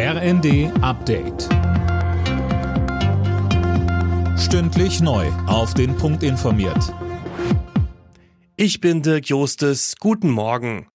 RND Update. Stündlich neu. Auf den Punkt informiert. Ich bin Dirk Jostes. Guten Morgen.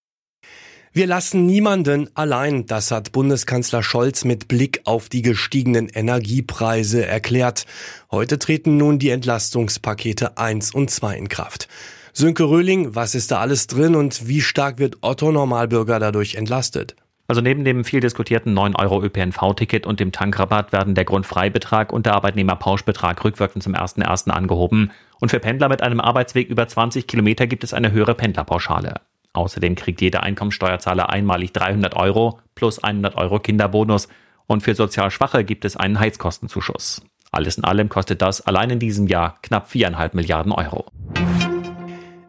Wir lassen niemanden allein, das hat Bundeskanzler Scholz mit Blick auf die gestiegenen Energiepreise erklärt. Heute treten nun die Entlastungspakete 1 und 2 in Kraft. Sönke Röhling, was ist da alles drin und wie stark wird Otto Normalbürger dadurch entlastet? Also neben dem viel diskutierten 9 Euro ÖPNV-Ticket und dem Tankrabatt werden der Grundfreibetrag und der Arbeitnehmerpauschbetrag rückwirkend zum 1.1. angehoben. Und für Pendler mit einem Arbeitsweg über 20 Kilometer gibt es eine höhere Pendlerpauschale. Außerdem kriegt jeder Einkommensteuerzahler einmalig 300 Euro plus 100 Euro Kinderbonus. Und für sozial Schwache gibt es einen Heizkostenzuschuss. Alles in allem kostet das allein in diesem Jahr knapp 4,5 Milliarden Euro.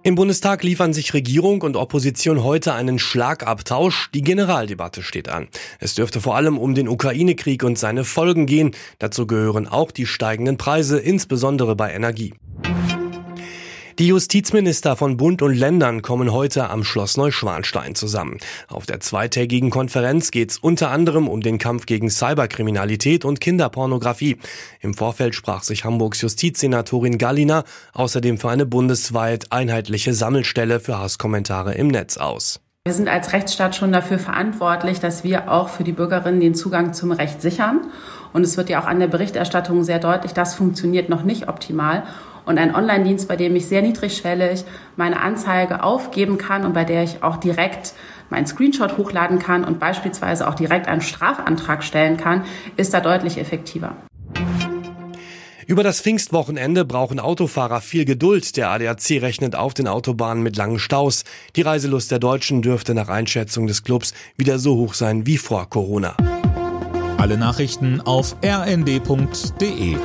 Im Bundestag liefern sich Regierung und Opposition heute einen Schlagabtausch. Die Generaldebatte steht an. Es dürfte vor allem um den Ukraine-Krieg und seine Folgen gehen. Dazu gehören auch die steigenden Preise, insbesondere bei Energie. Die Justizminister von Bund und Ländern kommen heute am Schloss Neuschwanstein zusammen. Auf der zweitägigen Konferenz geht es unter anderem um den Kampf gegen Cyberkriminalität und Kinderpornografie. Im Vorfeld sprach sich Hamburgs Justizsenatorin Gallina außerdem für eine bundesweit einheitliche Sammelstelle für Hasskommentare im Netz aus. Wir sind als Rechtsstaat schon dafür verantwortlich, dass wir auch für die Bürgerinnen den Zugang zum Recht sichern. Und es wird ja auch an der Berichterstattung sehr deutlich, das funktioniert noch nicht optimal und ein Online-Dienst, bei dem ich sehr niedrigschwellig meine Anzeige aufgeben kann und bei der ich auch direkt meinen Screenshot hochladen kann und beispielsweise auch direkt einen Strafantrag stellen kann, ist da deutlich effektiver. Über das Pfingstwochenende brauchen Autofahrer viel Geduld. Der ADAC rechnet auf den Autobahnen mit langen Staus. Die Reiselust der Deutschen dürfte nach Einschätzung des Clubs wieder so hoch sein wie vor Corona. Alle Nachrichten auf rnd.de